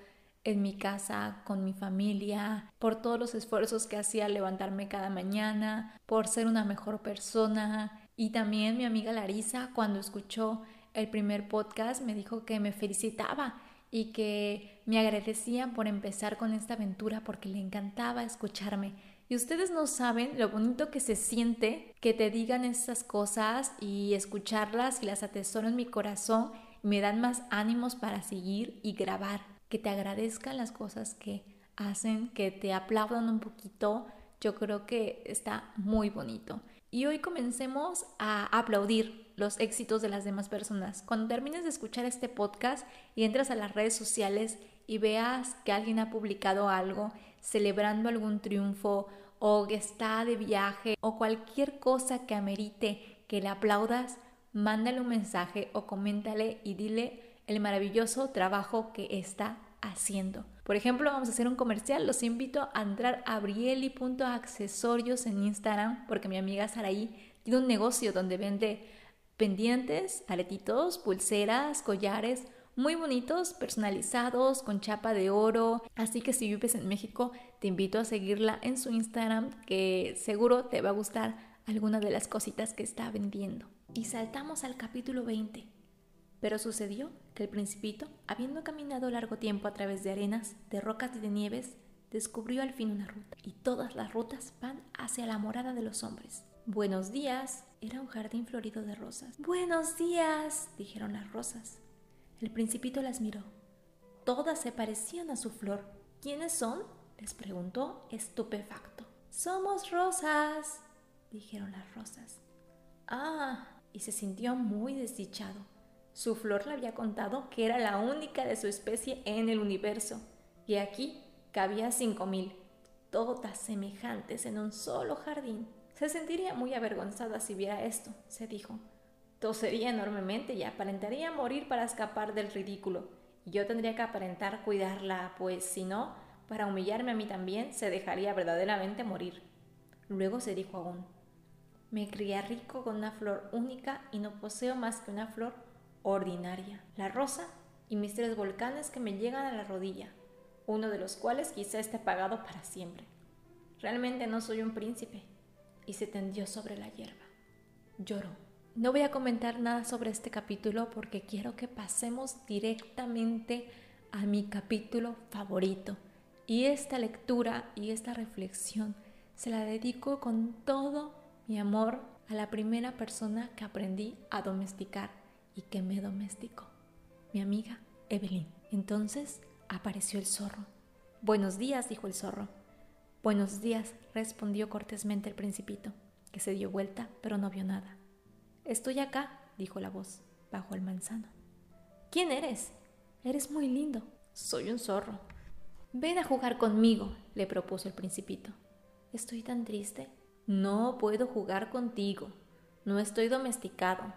en mi casa, con mi familia, por todos los esfuerzos que hacía al levantarme cada mañana, por ser una mejor persona. Y también mi amiga Larisa, cuando escuchó el primer podcast, me dijo que me felicitaba y que me agradecía por empezar con esta aventura porque le encantaba escucharme. Y ustedes no saben lo bonito que se siente que te digan estas cosas y escucharlas y las atesoro en mi corazón. Me dan más ánimos para seguir y grabar. Que te agradezcan las cosas que hacen, que te aplaudan un poquito. Yo creo que está muy bonito. Y hoy comencemos a aplaudir los éxitos de las demás personas. Cuando termines de escuchar este podcast y entras a las redes sociales y veas que alguien ha publicado algo celebrando algún triunfo o que está de viaje o cualquier cosa que amerite que le aplaudas, mándale un mensaje o coméntale y dile el maravilloso trabajo que está haciendo. Por ejemplo, vamos a hacer un comercial. Los invito a entrar a brieli.accesorios en Instagram porque mi amiga Saraí tiene un negocio donde vende pendientes, aretitos, pulseras, collares muy bonitos, personalizados, con chapa de oro. Así que si vives en México, te invito a seguirla en su Instagram, que seguro te va a gustar alguna de las cositas que está vendiendo. Y saltamos al capítulo 20. Pero sucedió que el principito, habiendo caminado largo tiempo a través de arenas, de rocas y de nieves, descubrió al fin una ruta, y todas las rutas van hacia la morada de los hombres. Buenos días. Era un jardín florido de rosas. Buenos días, dijeron las rosas. El principito las miró. Todas se parecían a su flor. ¿Quiénes son? les preguntó estupefacto. Somos rosas, dijeron las rosas. Ah, y se sintió muy desdichado. Su flor le había contado que era la única de su especie en el universo, y aquí cabía cinco mil, todas semejantes en un solo jardín. Se sentiría muy avergonzada si viera esto, se dijo. Tosería enormemente y aparentaría morir para escapar del ridículo, yo tendría que aparentar cuidarla, pues si no, para humillarme a mí también, se dejaría verdaderamente morir. Luego se dijo aún, me crié rico con una flor única y no poseo más que una flor ordinaria, la rosa y mis tres volcanes que me llegan a la rodilla, uno de los cuales quizá esté pagado para siempre. Realmente no soy un príncipe. Y se tendió sobre la hierba. Lloró. No voy a comentar nada sobre este capítulo porque quiero que pasemos directamente a mi capítulo favorito. Y esta lectura y esta reflexión se la dedico con todo mi amor a la primera persona que aprendí a domesticar y que me domesticó, mi amiga Evelyn. Entonces apareció el zorro. Buenos días, dijo el zorro. Buenos días, respondió cortésmente el principito, que se dio vuelta, pero no vio nada. Estoy acá, dijo la voz, bajo el manzano. ¿Quién eres? Eres muy lindo. Soy un zorro. Ven a jugar conmigo, le propuso el principito. Estoy tan triste. No puedo jugar contigo. No estoy domesticado.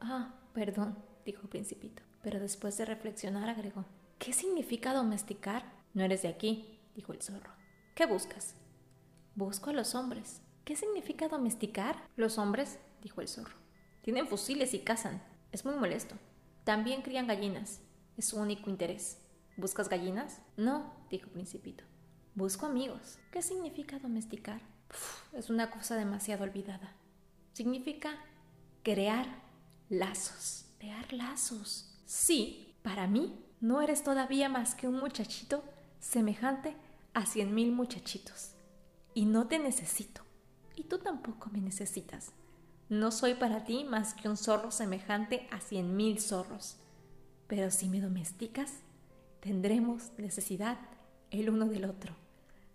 Ah, perdón, dijo el principito. Pero después de reflexionar agregó. ¿Qué significa domesticar? No eres de aquí, dijo el zorro. ¿Qué buscas? Busco a los hombres. ¿Qué significa domesticar? Los hombres, dijo el zorro. Tienen fusiles y cazan. Es muy molesto. También crían gallinas. Es su único interés. ¿Buscas gallinas? No, dijo Principito. Busco amigos. ¿Qué significa domesticar? es una cosa demasiado olvidada. Significa crear lazos. Crear lazos. Sí, para mí no eres todavía más que un muchachito semejante a cien mil muchachitos. Y no te necesito. Y tú tampoco me necesitas. No soy para ti más que un zorro semejante a cien mil zorros. Pero si me domesticas, tendremos necesidad el uno del otro.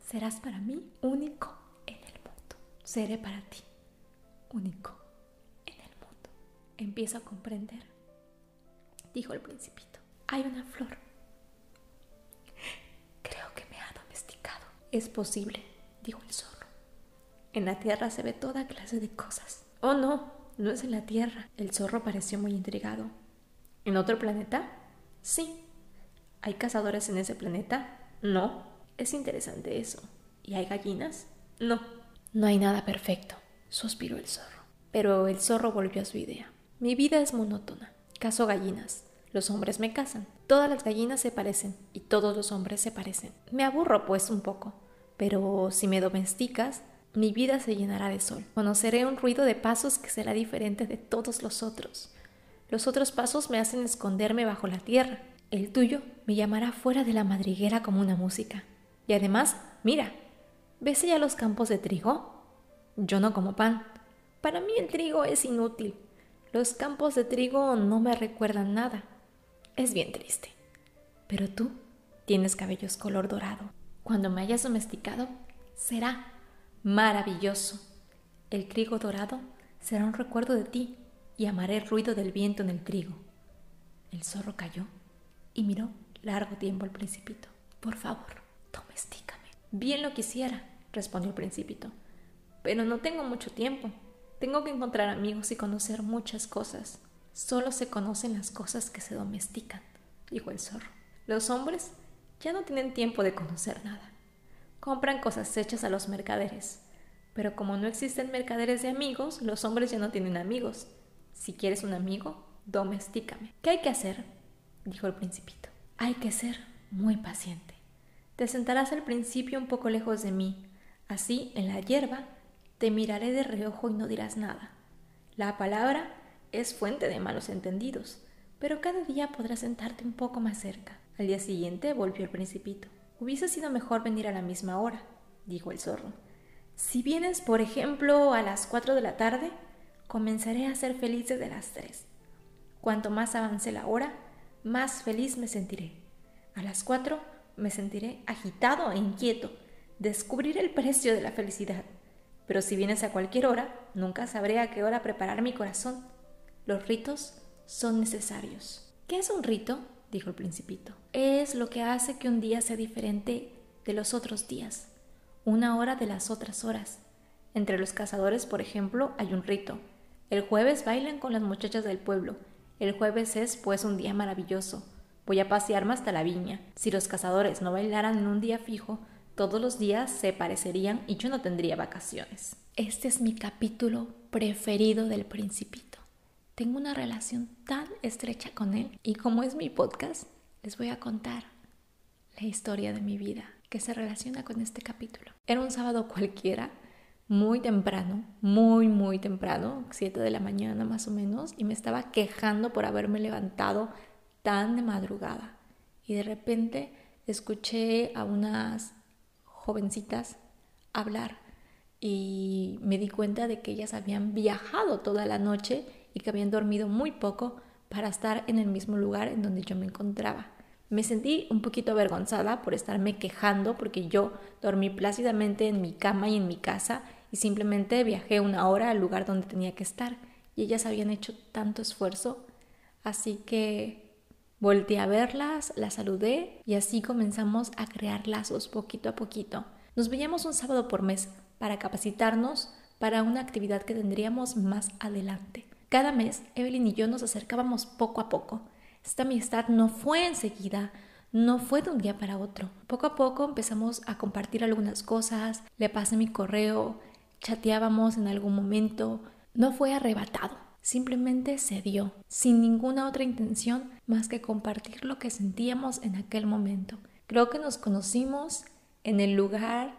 Serás para mí único en el mundo. Seré para ti único en el mundo. Empiezo a comprender, dijo el principito. Hay una flor Es posible, dijo el zorro. En la tierra se ve toda clase de cosas. Oh, no, no es en la tierra. El zorro pareció muy intrigado. ¿En otro planeta? Sí. ¿Hay cazadores en ese planeta? No. Es interesante eso. ¿Y hay gallinas? No. No hay nada perfecto, suspiró el zorro. Pero el zorro volvió a su idea. Mi vida es monótona. Cazo gallinas. Los hombres me casan. Todas las gallinas se parecen y todos los hombres se parecen. Me aburro pues un poco, pero si me domesticas, mi vida se llenará de sol. Conoceré un ruido de pasos que será diferente de todos los otros. Los otros pasos me hacen esconderme bajo la tierra. El tuyo me llamará fuera de la madriguera como una música. Y además, mira, ¿ves ya los campos de trigo? Yo no como pan. Para mí el trigo es inútil. Los campos de trigo no me recuerdan nada. Es bien triste. Pero tú tienes cabellos color dorado. Cuando me hayas domesticado, será maravilloso. El trigo dorado será un recuerdo de ti y amaré el ruido del viento en el trigo. El zorro cayó y miró largo tiempo al principito. Por favor, domestícame. Bien lo quisiera, respondió el principito. Pero no tengo mucho tiempo. Tengo que encontrar amigos y conocer muchas cosas. Solo se conocen las cosas que se domestican, dijo el zorro. Los hombres ya no tienen tiempo de conocer nada. Compran cosas hechas a los mercaderes. Pero como no existen mercaderes de amigos, los hombres ya no tienen amigos. Si quieres un amigo, domestícame. ¿Qué hay que hacer? dijo el principito. Hay que ser muy paciente. Te sentarás al principio un poco lejos de mí. Así, en la hierba, te miraré de reojo y no dirás nada. La palabra es fuente de malos entendidos, pero cada día podrás sentarte un poco más cerca. Al día siguiente volvió el principito. Hubiese sido mejor venir a la misma hora, dijo el zorro. Si vienes, por ejemplo, a las 4 de la tarde, comenzaré a ser feliz desde las 3. Cuanto más avance la hora, más feliz me sentiré. A las 4 me sentiré agitado e inquieto. Descubriré el precio de la felicidad. Pero si vienes a cualquier hora, nunca sabré a qué hora preparar mi corazón. Los ritos son necesarios. ¿Qué es un rito? Dijo el principito. Es lo que hace que un día sea diferente de los otros días, una hora de las otras horas. Entre los cazadores, por ejemplo, hay un rito. El jueves bailan con las muchachas del pueblo. El jueves es, pues, un día maravilloso. Voy a pasearme hasta la viña. Si los cazadores no bailaran en un día fijo, todos los días se parecerían y yo no tendría vacaciones. Este es mi capítulo preferido del principito. Tengo una relación tan estrecha con él y como es mi podcast, les voy a contar la historia de mi vida que se relaciona con este capítulo. Era un sábado cualquiera, muy temprano, muy, muy temprano, 7 de la mañana más o menos, y me estaba quejando por haberme levantado tan de madrugada. Y de repente escuché a unas jovencitas hablar y me di cuenta de que ellas habían viajado toda la noche y que habían dormido muy poco para estar en el mismo lugar en donde yo me encontraba. Me sentí un poquito avergonzada por estarme quejando porque yo dormí plácidamente en mi cama y en mi casa y simplemente viajé una hora al lugar donde tenía que estar y ellas habían hecho tanto esfuerzo. Así que volteé a verlas, las saludé y así comenzamos a crear lazos poquito a poquito. Nos veíamos un sábado por mes para capacitarnos para una actividad que tendríamos más adelante. Cada mes, Evelyn y yo nos acercábamos poco a poco esta amistad no fue enseguida, no fue de un día para otro. Poco a poco empezamos a compartir algunas cosas, le pasé mi correo, chateábamos en algún momento. No fue arrebatado, simplemente se dio, sin ninguna otra intención más que compartir lo que sentíamos en aquel momento. Creo que nos conocimos en el lugar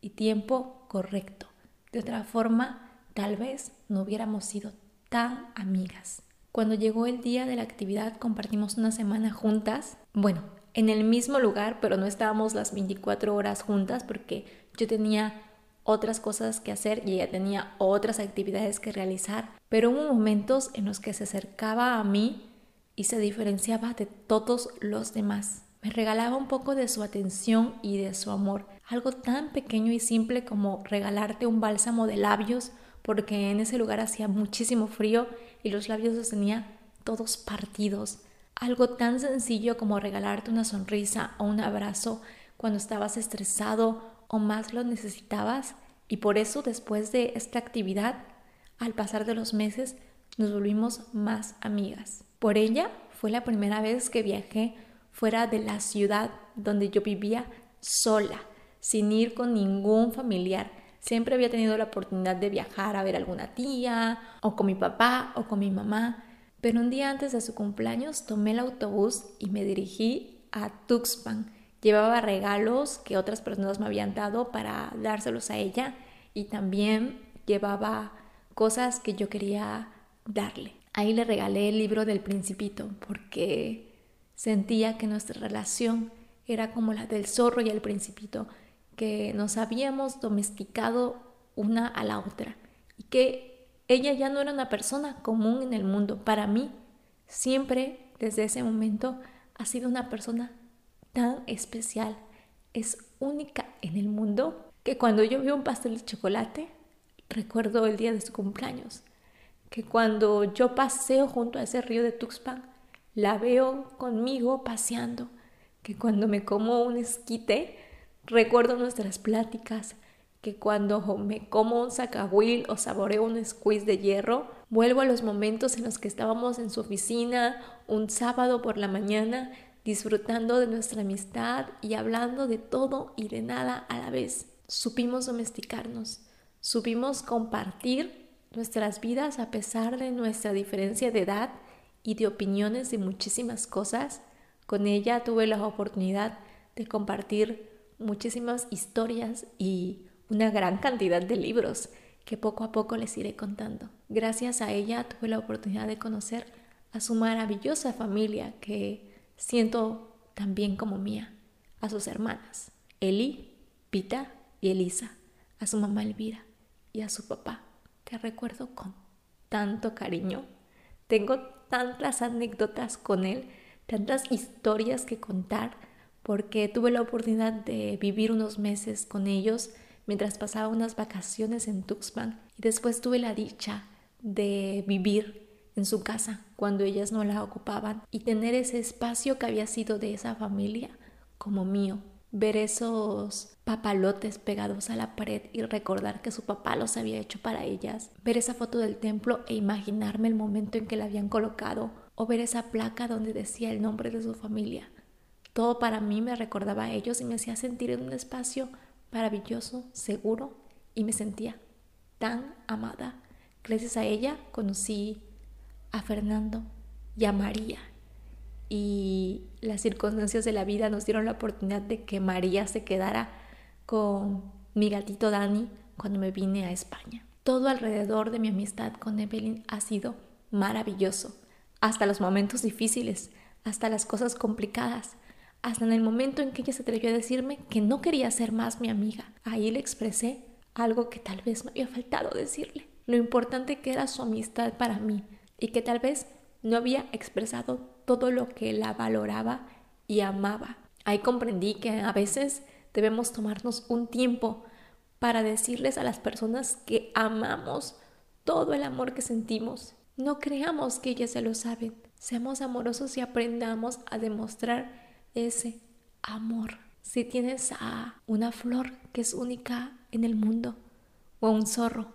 y tiempo correcto. De otra forma, tal vez no hubiéramos sido tan amigas. Cuando llegó el día de la actividad compartimos una semana juntas, bueno, en el mismo lugar, pero no estábamos las 24 horas juntas porque yo tenía otras cosas que hacer y ella tenía otras actividades que realizar, pero hubo momentos en los que se acercaba a mí y se diferenciaba de todos los demás. Me regalaba un poco de su atención y de su amor, algo tan pequeño y simple como regalarte un bálsamo de labios porque en ese lugar hacía muchísimo frío y los labios los tenía todos partidos. Algo tan sencillo como regalarte una sonrisa o un abrazo cuando estabas estresado o más lo necesitabas. Y por eso después de esta actividad, al pasar de los meses, nos volvimos más amigas. Por ella fue la primera vez que viajé fuera de la ciudad donde yo vivía sola, sin ir con ningún familiar Siempre había tenido la oportunidad de viajar a ver a alguna tía, o con mi papá, o con mi mamá, pero un día antes de su cumpleaños tomé el autobús y me dirigí a Tuxpan. Llevaba regalos que otras personas me habían dado para dárselos a ella y también llevaba cosas que yo quería darle. Ahí le regalé el libro del principito porque sentía que nuestra relación era como la del zorro y el principito, que nos habíamos domesticado una a la otra y que ella ya no era una persona común en el mundo. Para mí, siempre desde ese momento ha sido una persona tan especial, es única en el mundo, que cuando yo veo un pastel de chocolate, recuerdo el día de su cumpleaños, que cuando yo paseo junto a ese río de Tuxpan, la veo conmigo paseando, que cuando me como un esquite, Recuerdo nuestras pláticas, que cuando me como un sacahuil o saboreo un squeeze de hierro, vuelvo a los momentos en los que estábamos en su oficina un sábado por la mañana, disfrutando de nuestra amistad y hablando de todo y de nada a la vez. Supimos domesticarnos, supimos compartir nuestras vidas a pesar de nuestra diferencia de edad y de opiniones de muchísimas cosas. Con ella tuve la oportunidad de compartir muchísimas historias y una gran cantidad de libros que poco a poco les iré contando. Gracias a ella tuve la oportunidad de conocer a su maravillosa familia que siento también como mía, a sus hermanas, Eli, Pita y Elisa, a su mamá Elvira y a su papá, que recuerdo con tanto cariño. Tengo tantas anécdotas con él, tantas historias que contar, porque tuve la oportunidad de vivir unos meses con ellos mientras pasaba unas vacaciones en Tuxpan y después tuve la dicha de vivir en su casa cuando ellas no la ocupaban y tener ese espacio que había sido de esa familia como mío. Ver esos papalotes pegados a la pared y recordar que su papá los había hecho para ellas. Ver esa foto del templo e imaginarme el momento en que la habían colocado. O ver esa placa donde decía el nombre de su familia. Todo para mí me recordaba a ellos y me hacía sentir en un espacio maravilloso, seguro y me sentía tan amada. Gracias a ella conocí a Fernando y a María. Y las circunstancias de la vida nos dieron la oportunidad de que María se quedara con mi gatito Dani cuando me vine a España. Todo alrededor de mi amistad con Evelyn ha sido maravilloso, hasta los momentos difíciles, hasta las cosas complicadas, hasta en el momento en que ella se atrevió a decirme que no quería ser más mi amiga. Ahí le expresé algo que tal vez me había faltado decirle, lo importante que era su amistad para mí, y que tal vez no había expresado todo lo que la valoraba y amaba. Ahí comprendí que a veces debemos tomarnos un tiempo para decirles a las personas que amamos todo el amor que sentimos. No creamos que ellas se lo saben. Seamos amorosos y aprendamos a demostrar ese amor. Si tienes a una flor que es única en el mundo o a un zorro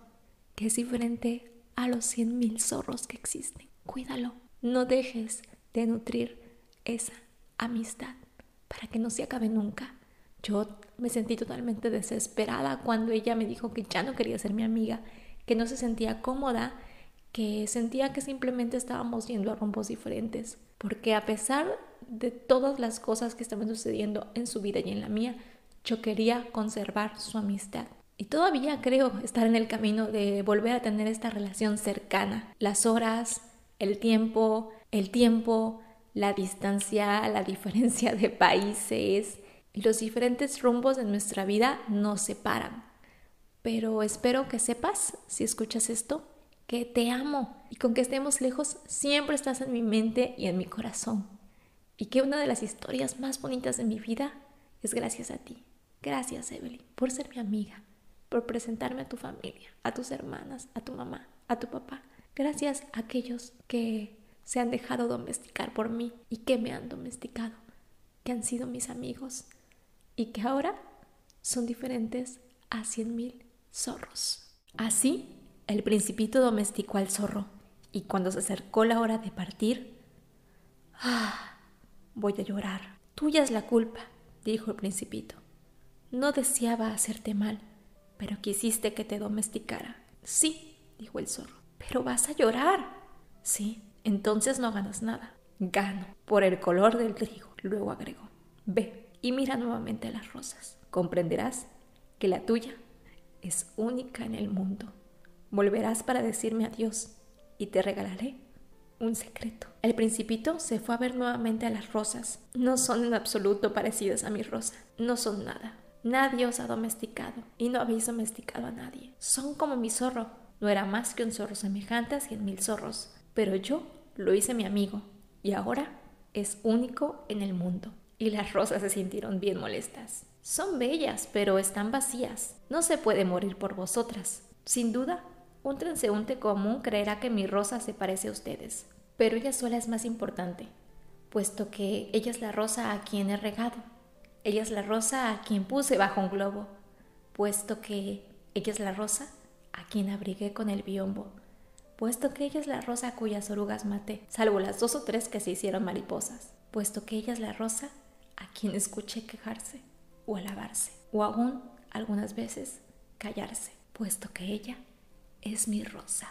que es diferente a los cien mil zorros que existen. Cuídalo. No dejes de nutrir esa amistad para que no se acabe nunca. Yo me sentí totalmente desesperada cuando ella me dijo que ya no quería ser mi amiga, que no se sentía cómoda, que sentía que simplemente estábamos yendo a rombos diferentes. Porque a pesar de todas las cosas que estaban sucediendo en su vida y en la mía, yo quería conservar su amistad. Y todavía creo estar en el camino de volver a tener esta relación cercana. Las horas, el tiempo, el tiempo, la distancia, la diferencia de países y los diferentes rumbos de nuestra vida nos separan. Pero espero que sepas, si escuchas esto, que te amo y con que estemos lejos siempre estás en mi mente y en mi corazón. Y que una de las historias más bonitas de mi vida es gracias a ti. Gracias, Evelyn, por ser mi amiga por presentarme a tu familia, a tus hermanas, a tu mamá, a tu papá. Gracias a aquellos que se han dejado domesticar por mí y que me han domesticado, que han sido mis amigos y que ahora son diferentes a cien mil zorros. Así, el principito domesticó al zorro y cuando se acercó la hora de partir, ¡ah! Voy a llorar. Tuya es la culpa, dijo el principito. No deseaba hacerte mal pero quisiste que te domesticara. Sí, dijo el zorro. Pero vas a llorar. Sí, entonces no ganas nada. Gano por el color del trigo. Luego agregó. Ve y mira nuevamente las rosas. Comprenderás que la tuya es única en el mundo. Volverás para decirme adiós y te regalaré un secreto. El principito se fue a ver nuevamente a las rosas. No son en absoluto parecidas a mi rosa. No son nada. Nadie os ha domesticado y no habéis domesticado a nadie. Son como mi zorro. No era más que un zorro semejante a cien mil zorros. Pero yo lo hice mi amigo y ahora es único en el mundo. Y las rosas se sintieron bien molestas. Son bellas, pero están vacías. No se puede morir por vosotras. Sin duda, un transeúnte común creerá que mi rosa se parece a ustedes. Pero ella sola es más importante, puesto que ella es la rosa a quien he regado ella es la rosa a quien puse bajo un globo, puesto que ella es la rosa a quien abrigué con el biombo, puesto que ella es la rosa cuyas orugas maté, salvo las dos o tres que se hicieron mariposas, puesto que ella es la rosa a quien escuché quejarse o alabarse, o aún algunas veces callarse, puesto que ella es mi rosa.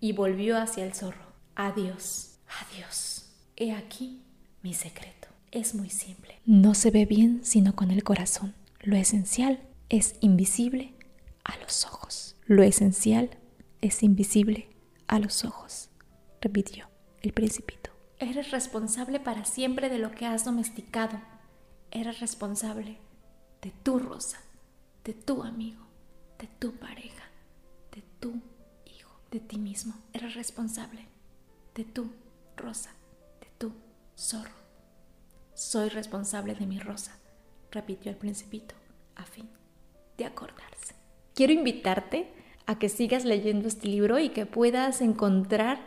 Y volvió hacia el zorro. Adiós, adiós. He aquí mi secreto es muy simple. No se ve bien sino con el corazón. Lo esencial es invisible a los ojos. Lo esencial es invisible a los ojos, repitió el principito. Eres responsable para siempre de lo que has domesticado. Eres responsable de tu rosa, de tu amigo, de tu pareja, de tu hijo, de ti mismo. Eres responsable de tu rosa, de tu zorro. Soy responsable de mi rosa, repitió el principito, a fin de acordarse. Quiero invitarte a que sigas leyendo este libro y que puedas encontrar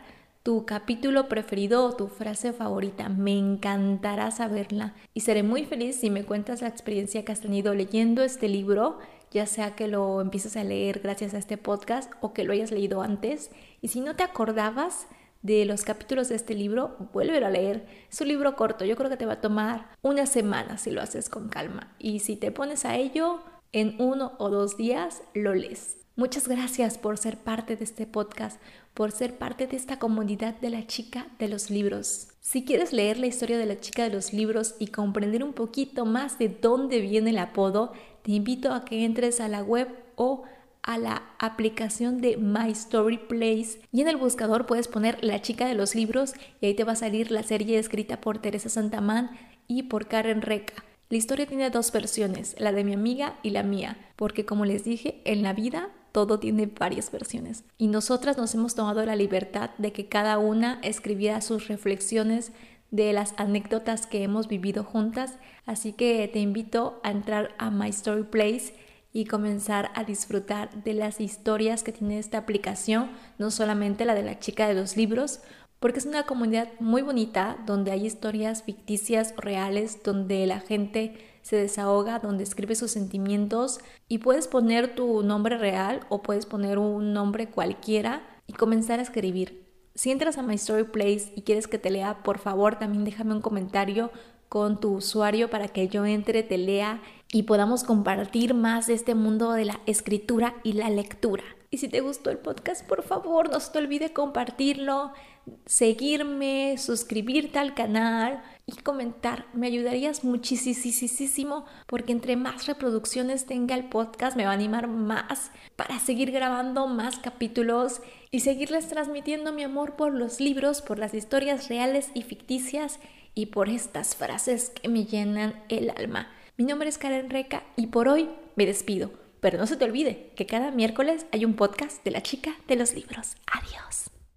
tu capítulo preferido o tu frase favorita. Me encantará saberla y seré muy feliz si me cuentas la experiencia que has tenido leyendo este libro, ya sea que lo empieces a leer gracias a este podcast o que lo hayas leído antes. Y si no te acordabas, de los capítulos de este libro, vuélvelo a leer. Es un libro corto, yo creo que te va a tomar una semana si lo haces con calma. Y si te pones a ello, en uno o dos días lo lees. Muchas gracias por ser parte de este podcast, por ser parte de esta comunidad de la chica de los libros. Si quieres leer la historia de la chica de los libros y comprender un poquito más de dónde viene el apodo, te invito a que entres a la web o a la aplicación de My Story Place y en el buscador puedes poner La chica de los libros y ahí te va a salir la serie escrita por Teresa Santamán y por Karen Reca. La historia tiene dos versiones, la de mi amiga y la mía, porque como les dije, en la vida todo tiene varias versiones. Y nosotras nos hemos tomado la libertad de que cada una escribiera sus reflexiones de las anécdotas que hemos vivido juntas, así que te invito a entrar a My Story Place y comenzar a disfrutar de las historias que tiene esta aplicación, no solamente la de la chica de los libros, porque es una comunidad muy bonita donde hay historias ficticias reales, donde la gente se desahoga, donde escribe sus sentimientos y puedes poner tu nombre real o puedes poner un nombre cualquiera y comenzar a escribir. Si entras a My Story Place y quieres que te lea, por favor también déjame un comentario con tu usuario para que yo entre, te lea y podamos compartir más de este mundo de la escritura y la lectura. Y si te gustó el podcast, por favor, no se te olvide compartirlo, seguirme, suscribirte al canal y comentar. Me ayudarías muchísimo porque entre más reproducciones tenga el podcast me va a animar más para seguir grabando más capítulos y seguirles transmitiendo mi amor por los libros, por las historias reales y ficticias y por estas frases que me llenan el alma. Mi nombre es Karen Reca y por hoy me despido. Pero no se te olvide que cada miércoles hay un podcast de la chica de los libros. Adiós.